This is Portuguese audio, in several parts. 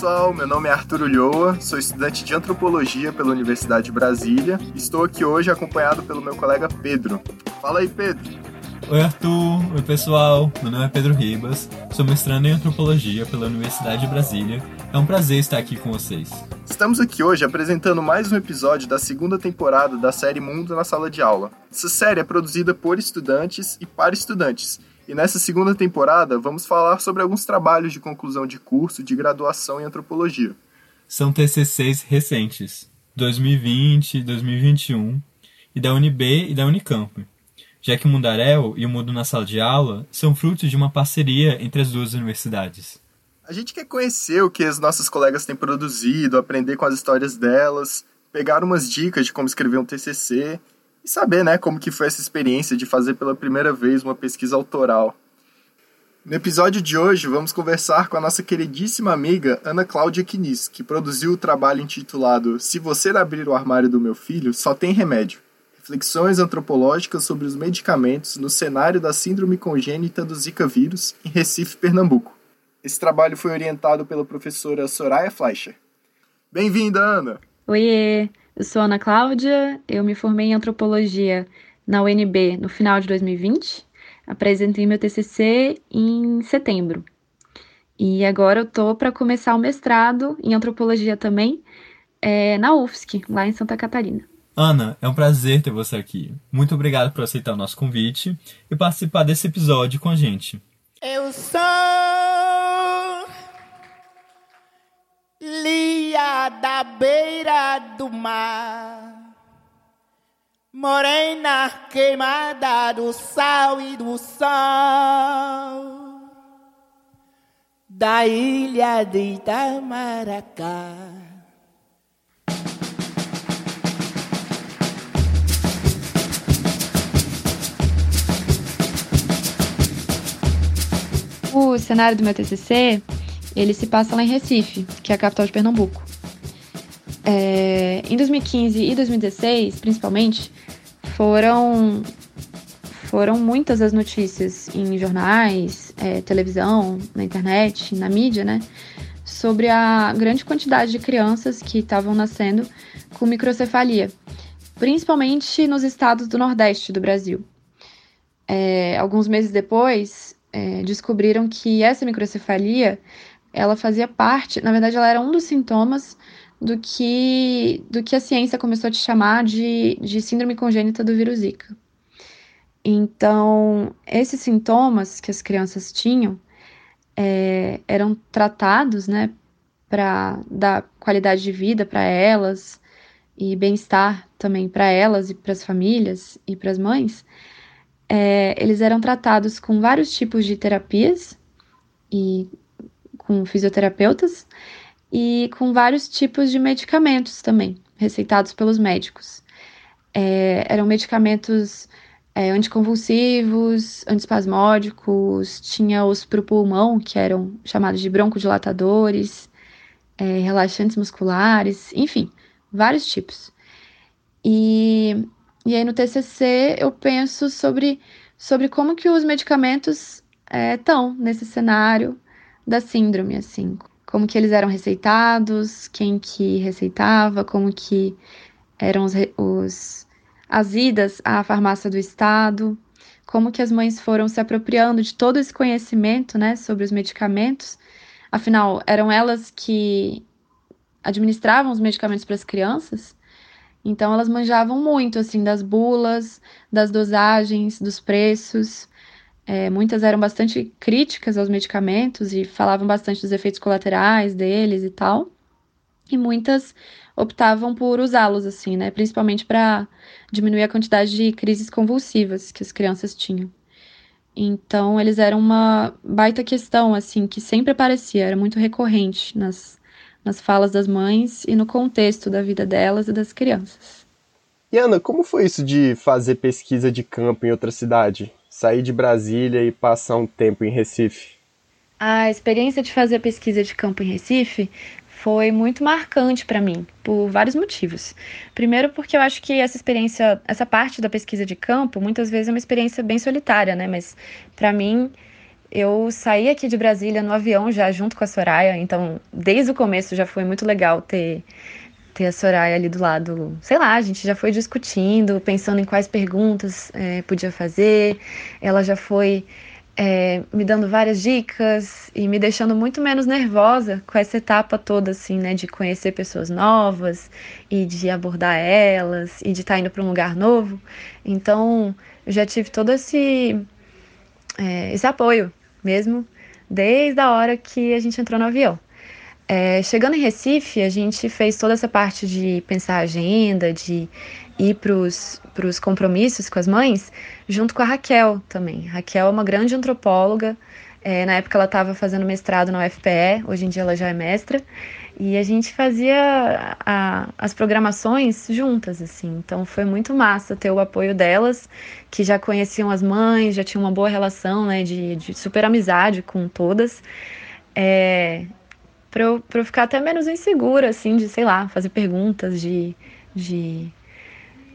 pessoal, meu nome é Arthur Ulloa, sou estudante de antropologia pela Universidade de Brasília. Estou aqui hoje acompanhado pelo meu colega Pedro. Fala aí, Pedro. Oi, Arthur. Oi, pessoal. Meu nome é Pedro Ribas, sou mestrando em antropologia pela Universidade de Brasília. É um prazer estar aqui com vocês. Estamos aqui hoje apresentando mais um episódio da segunda temporada da série Mundo na Sala de Aula. Essa série é produzida por estudantes e para estudantes e nessa segunda temporada, vamos falar sobre alguns trabalhos de conclusão de curso de graduação em antropologia. São TCCs recentes, 2020, 2021, e da UNB e da Unicamp, já que o Mundaréu e o Mundo na Sala de Aula são frutos de uma parceria entre as duas universidades. A gente quer conhecer o que as nossas colegas têm produzido, aprender com as histórias delas, pegar umas dicas de como escrever um TCC e saber, né, como que foi essa experiência de fazer pela primeira vez uma pesquisa autoral. No episódio de hoje, vamos conversar com a nossa queridíssima amiga Ana Cláudia Quinis, que produziu o trabalho intitulado Se Você Abrir o Armário do Meu Filho, Só Tem Remédio. Reflexões antropológicas sobre os medicamentos no cenário da síndrome congênita do Zika vírus em Recife, Pernambuco. Esse trabalho foi orientado pela professora Soraya Fleischer. Bem-vinda, Ana! Oiê! Eu sou Ana Cláudia, eu me formei em antropologia na UNB no final de 2020. Apresentei meu TCC em setembro. E agora eu tô para começar o mestrado em antropologia também é, na UFSC, lá em Santa Catarina. Ana, é um prazer ter você aqui. Muito obrigado por aceitar o nosso convite e participar desse episódio com a gente. Eu sou Lia da beira do mar, morena queimada do sal e do sol, da ilha de Itamaracá. O cenário do meu TCC ele se passa lá em Recife, que é a capital de Pernambuco. É, em 2015 e 2016, principalmente, foram foram muitas as notícias em jornais, é, televisão, na internet, na mídia, né, sobre a grande quantidade de crianças que estavam nascendo com microcefalia, principalmente nos estados do Nordeste do Brasil. É, alguns meses depois, é, descobriram que essa microcefalia ela fazia parte, na verdade, ela era um dos sintomas do que, do que a ciência começou a te chamar de, de síndrome congênita do vírus Zika. Então, esses sintomas que as crianças tinham é, eram tratados, né, para dar qualidade de vida para elas e bem-estar também para elas e para as famílias e para as mães. É, eles eram tratados com vários tipos de terapias e com fisioterapeutas e com vários tipos de medicamentos também, receitados pelos médicos. É, eram medicamentos é, anticonvulsivos, antispasmódicos, tinha os para o pulmão, que eram chamados de broncodilatadores, é, relaxantes musculares, enfim, vários tipos. E, e aí no TCC eu penso sobre, sobre como que os medicamentos estão é, nesse cenário, da síndrome, assim, como que eles eram receitados, quem que receitava, como que eram os, os as idas à farmácia do estado, como que as mães foram se apropriando de todo esse conhecimento, né, sobre os medicamentos. Afinal, eram elas que administravam os medicamentos para as crianças. Então elas manjavam muito assim das bulas, das dosagens, dos preços. É, muitas eram bastante críticas aos medicamentos e falavam bastante dos efeitos colaterais deles e tal. E muitas optavam por usá-los, assim, né? Principalmente para diminuir a quantidade de crises convulsivas que as crianças tinham. Então, eles eram uma baita questão, assim, que sempre aparecia, era muito recorrente nas, nas falas das mães e no contexto da vida delas e das crianças. E Ana, como foi isso de fazer pesquisa de campo em outra cidade? Sair de Brasília e passar um tempo em Recife? A experiência de fazer pesquisa de campo em Recife foi muito marcante para mim, por vários motivos. Primeiro, porque eu acho que essa experiência, essa parte da pesquisa de campo, muitas vezes é uma experiência bem solitária, né? Mas para mim eu saí aqui de Brasília no avião já junto com a Soraya, então desde o começo já foi muito legal ter ter a Soraya ali do lado. Sei lá, a gente já foi discutindo, pensando em quais perguntas é, podia fazer. Ela já foi é, me dando várias dicas e me deixando muito menos nervosa com essa etapa toda, assim, né, de conhecer pessoas novas e de abordar elas e de estar tá indo para um lugar novo. Então, eu já tive todo esse, é, esse apoio mesmo desde a hora que a gente entrou no avião. É, chegando em Recife, a gente fez toda essa parte de pensar a agenda, de ir para os compromissos com as mães, junto com a Raquel também. Raquel é uma grande antropóloga. É, na época ela estava fazendo mestrado na UFPE, hoje em dia ela já é mestra. E a gente fazia a, as programações juntas, assim. Então foi muito massa ter o apoio delas, que já conheciam as mães, já tinham uma boa relação, né, de, de super amizade com todas. É, para eu, pra eu ficar até menos insegura, assim, de, sei lá, fazer perguntas, de, de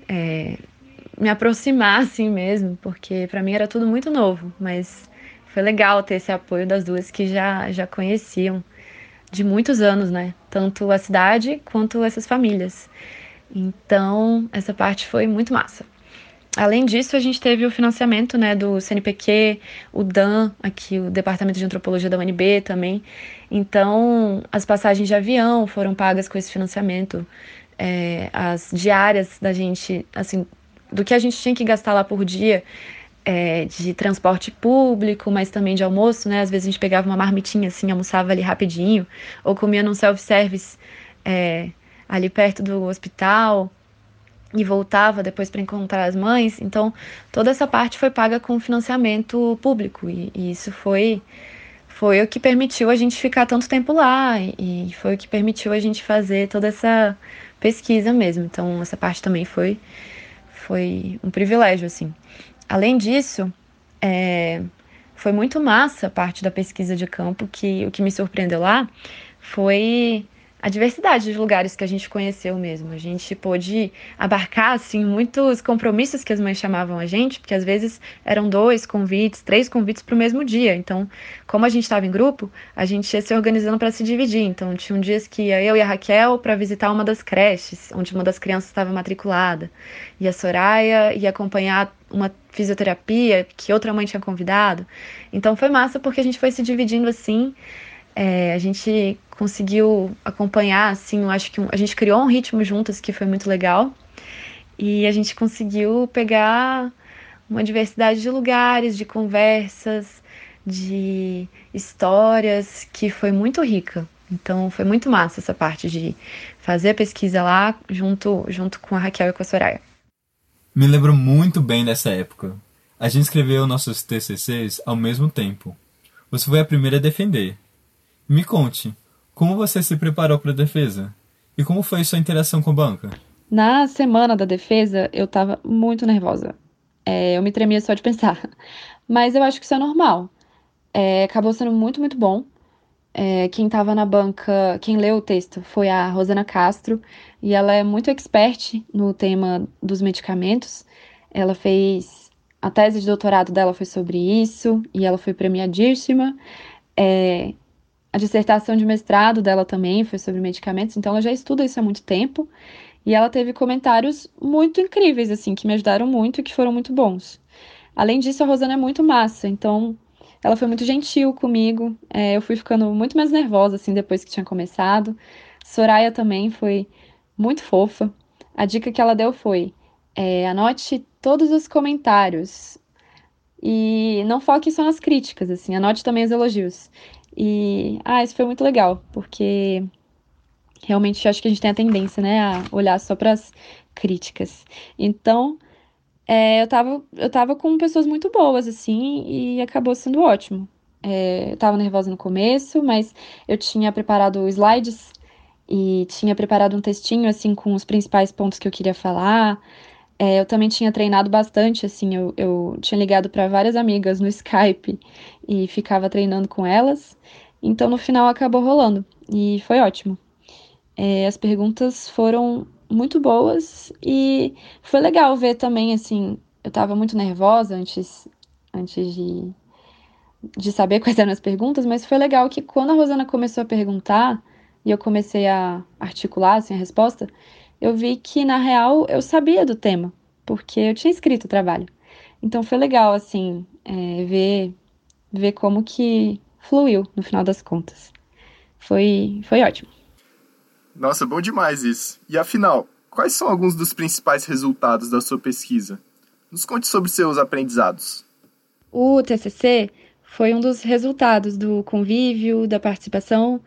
é, me aproximar, assim mesmo, porque para mim era tudo muito novo, mas foi legal ter esse apoio das duas que já, já conheciam de muitos anos, né? Tanto a cidade quanto essas famílias. Então, essa parte foi muito massa. Além disso, a gente teve o financiamento né, do CNPq, o DAN, aqui o Departamento de Antropologia da UNB também. Então, as passagens de avião foram pagas com esse financiamento. É, as diárias da gente, assim, do que a gente tinha que gastar lá por dia, é, de transporte público, mas também de almoço, né? Às vezes a gente pegava uma marmitinha assim, almoçava ali rapidinho, ou comia num self-service é, ali perto do hospital e voltava depois para encontrar as mães. Então, toda essa parte foi paga com financiamento público e, e, isso foi foi o que permitiu a gente ficar tanto tempo lá e, foi o que permitiu a gente fazer toda essa pesquisa mesmo. Então, essa parte também foi foi um privilégio assim. Além disso, é, foi muito massa a parte da pesquisa de campo que o que me surpreendeu lá foi a diversidade de lugares que a gente conheceu mesmo. A gente pôde abarcar assim muitos compromissos que as mães chamavam a gente, porque às vezes eram dois convites, três convites para o mesmo dia. Então, como a gente estava em grupo, a gente ia se organizando para se dividir. Então, tinham dias que ia eu e a Raquel para visitar uma das creches, onde uma das crianças estava matriculada, e a Soraya ia acompanhar uma fisioterapia que outra mãe tinha convidado. Então, foi massa porque a gente foi se dividindo assim. É, a gente conseguiu acompanhar, assim, eu acho que a gente criou um ritmo juntas que foi muito legal. E a gente conseguiu pegar uma diversidade de lugares, de conversas, de histórias que foi muito rica. Então foi muito massa essa parte de fazer a pesquisa lá junto, junto com a Raquel e com a Soraya. Me lembro muito bem dessa época. A gente escreveu nossos TCCs ao mesmo tempo. Você foi a primeira a defender. Me conte, como você se preparou para a defesa? E como foi sua interação com a banca? Na semana da defesa, eu estava muito nervosa. É, eu me tremia só de pensar. Mas eu acho que isso é normal. É, acabou sendo muito, muito bom. É, quem estava na banca, quem leu o texto foi a Rosana Castro, e ela é muito expert no tema dos medicamentos. Ela fez. A tese de doutorado dela foi sobre isso, e ela foi premiadíssima. É, a dissertação de mestrado dela também foi sobre medicamentos, então ela já estuda isso há muito tempo. E ela teve comentários muito incríveis, assim, que me ajudaram muito e que foram muito bons. Além disso, a Rosana é muito massa, então ela foi muito gentil comigo. É, eu fui ficando muito mais nervosa, assim, depois que tinha começado. Soraya também foi muito fofa. A dica que ela deu foi: é, anote todos os comentários e não foque só nas críticas, assim, anote também os elogios. E, ah, isso foi muito legal, porque realmente acho que a gente tem a tendência, né, a olhar só para as críticas. Então, é, eu, tava, eu tava com pessoas muito boas, assim, e acabou sendo ótimo. É, eu tava nervosa no começo, mas eu tinha preparado slides e tinha preparado um textinho, assim, com os principais pontos que eu queria falar. É, eu também tinha treinado bastante, assim, eu, eu tinha ligado para várias amigas no Skype e ficava treinando com elas. Então, no final, acabou rolando e foi ótimo. É, as perguntas foram muito boas e foi legal ver também, assim, eu estava muito nervosa antes, antes de, de saber quais eram as perguntas, mas foi legal que quando a Rosana começou a perguntar e eu comecei a articular assim, a resposta, eu vi que na real eu sabia do tema, porque eu tinha escrito o trabalho. Então foi legal assim é, ver ver como que fluiu no final das contas. Foi foi ótimo. Nossa, bom demais isso. E afinal, quais são alguns dos principais resultados da sua pesquisa? Nos conte sobre seus aprendizados. O TCC foi um dos resultados do convívio, da participação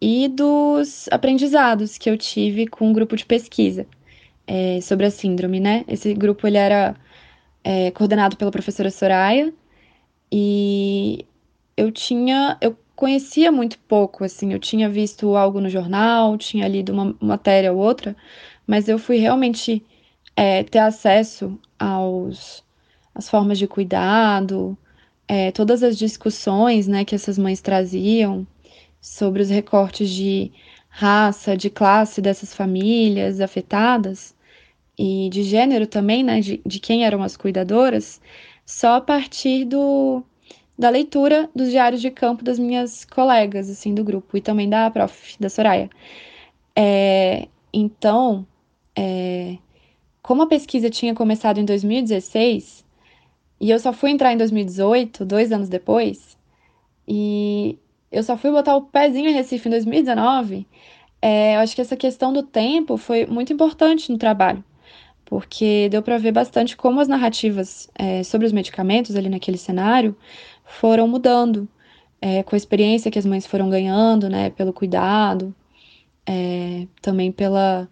e dos aprendizados que eu tive com um grupo de pesquisa é, sobre a síndrome, né? Esse grupo ele era é, coordenado pela professora Soraya e eu tinha, eu conhecia muito pouco, assim, eu tinha visto algo no jornal, tinha lido uma matéria ou outra, mas eu fui realmente é, ter acesso aos as formas de cuidado, é, todas as discussões, né, que essas mães traziam sobre os recortes de raça, de classe dessas famílias afetadas e de gênero também, né, de, de quem eram as cuidadoras, só a partir do da leitura dos diários de campo das minhas colegas, assim, do grupo, e também da prof, da Soraya. É, então, é, como a pesquisa tinha começado em 2016, e eu só fui entrar em 2018, dois anos depois, e eu só fui botar o pezinho em Recife em 2019, é, eu acho que essa questão do tempo foi muito importante no trabalho, porque deu para ver bastante como as narrativas é, sobre os medicamentos ali naquele cenário foram mudando é, com a experiência que as mães foram ganhando, né, pelo cuidado, é, também pela,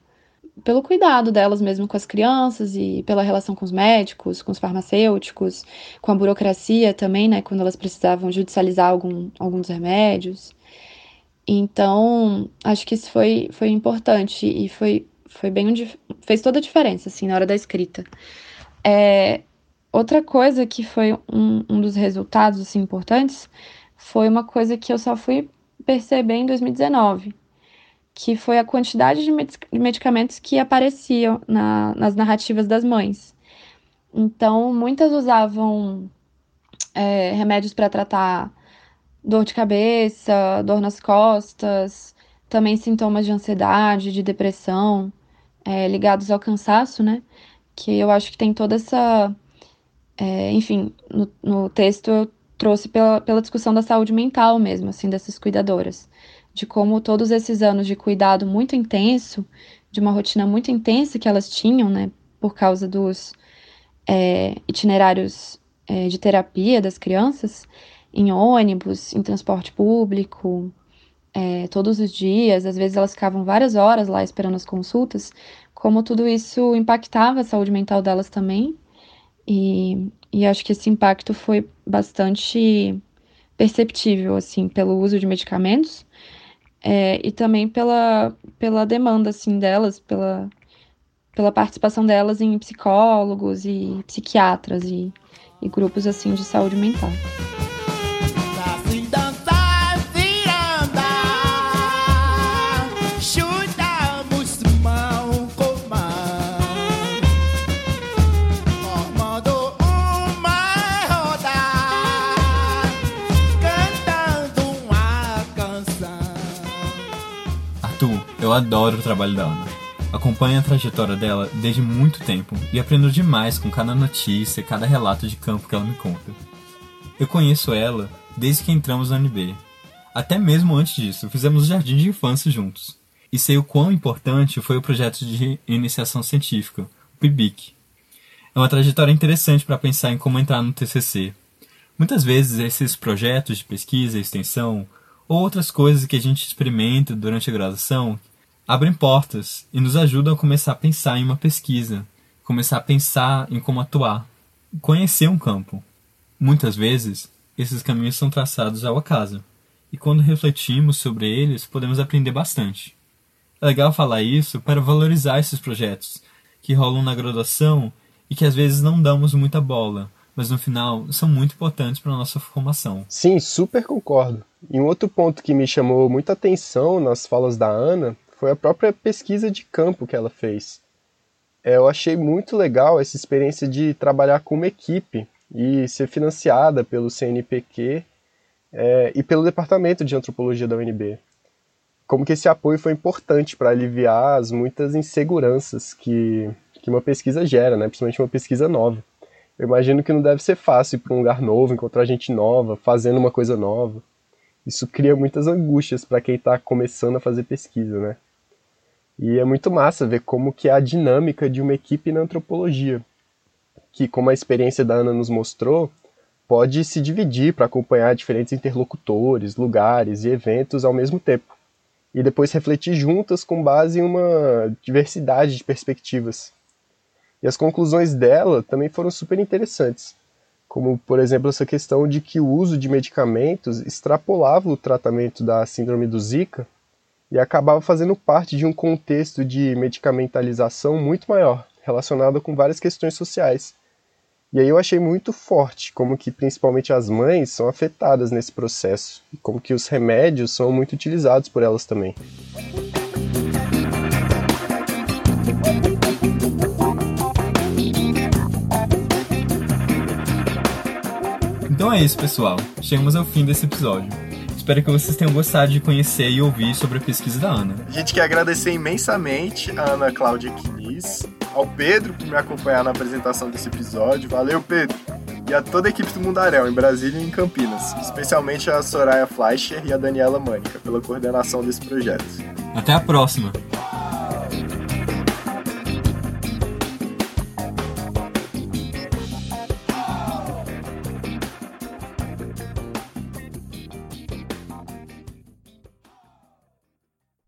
pelo cuidado delas mesmo com as crianças e pela relação com os médicos, com os farmacêuticos, com a burocracia também, né, quando elas precisavam judicializar algum, alguns remédios. Então, acho que isso foi, foi importante e foi, foi bem fez toda a diferença, assim, na hora da escrita. É, Outra coisa que foi um, um dos resultados assim, importantes foi uma coisa que eu só fui perceber em 2019, que foi a quantidade de, med de medicamentos que apareciam na, nas narrativas das mães. Então, muitas usavam é, remédios para tratar dor de cabeça, dor nas costas, também sintomas de ansiedade, de depressão, é, ligados ao cansaço, né? Que eu acho que tem toda essa é, enfim, no, no, texto eu trouxe pela, pela discussão da saúde mental mesmo, assim, dessas cuidadoras. De como todos esses anos de cuidado muito intenso, de uma rotina muito intensa que elas tinham, né, por causa dos é, itinerários é, de terapia das crianças, em ônibus, em transporte público, é, todos os dias, às vezes elas ficavam várias horas lá esperando as consultas, como tudo isso impactava a saúde mental delas também. E, e acho que esse impacto foi bastante perceptível, assim, pelo uso de medicamentos é, e também pela, pela demanda, assim, delas, pela, pela participação delas em psicólogos e psiquiatras e, e grupos, assim, de saúde mental. Adoro o trabalho da Ana. Acompanho a trajetória dela desde muito tempo e aprendo demais com cada notícia, cada relato de campo que ela me conta. Eu conheço ela desde que entramos na UNB. Até mesmo antes disso, fizemos o jardim de infância juntos. E sei o quão importante foi o projeto de iniciação científica, o PIBIC. É uma trajetória interessante para pensar em como entrar no TCC. Muitas vezes esses projetos de pesquisa extensão, ou outras coisas que a gente experimenta durante a graduação, abrem portas e nos ajudam a começar a pensar em uma pesquisa, começar a pensar em como atuar, conhecer um campo. Muitas vezes, esses caminhos são traçados ao acaso, e quando refletimos sobre eles, podemos aprender bastante. É legal falar isso para valorizar esses projetos que rolam na graduação e que às vezes não damos muita bola, mas no final são muito importantes para a nossa formação. Sim, super concordo. E um outro ponto que me chamou muita atenção nas falas da Ana foi a própria pesquisa de campo que ela fez. É, eu achei muito legal essa experiência de trabalhar com uma equipe e ser financiada pelo CNPq é, e pelo Departamento de Antropologia da UNB. Como que esse apoio foi importante para aliviar as muitas inseguranças que, que uma pesquisa gera, né? principalmente uma pesquisa nova. Eu imagino que não deve ser fácil ir para um lugar novo, encontrar gente nova, fazendo uma coisa nova. Isso cria muitas angústias para quem está começando a fazer pesquisa, né? E é muito massa ver como que é a dinâmica de uma equipe na antropologia, que como a experiência da Ana nos mostrou, pode se dividir para acompanhar diferentes interlocutores, lugares e eventos ao mesmo tempo, e depois refletir juntas com base em uma diversidade de perspectivas. E as conclusões dela também foram super interessantes, como, por exemplo, essa questão de que o uso de medicamentos extrapolava o tratamento da síndrome do Zika e acabava fazendo parte de um contexto de medicamentalização muito maior, relacionado com várias questões sociais. E aí eu achei muito forte como que principalmente as mães são afetadas nesse processo, e como que os remédios são muito utilizados por elas também. Então é isso, pessoal. Chegamos ao fim desse episódio. Espero que vocês tenham gostado de conhecer e ouvir sobre a pesquisa da Ana. A gente quer agradecer imensamente a Ana Cláudia Quinis, ao Pedro por me acompanhar na apresentação desse episódio. Valeu, Pedro! E a toda a equipe do Mundaréu, em Brasília e em Campinas, especialmente a Soraya Fleischer e a Daniela Mânica, pela coordenação desse projeto. Até a próxima!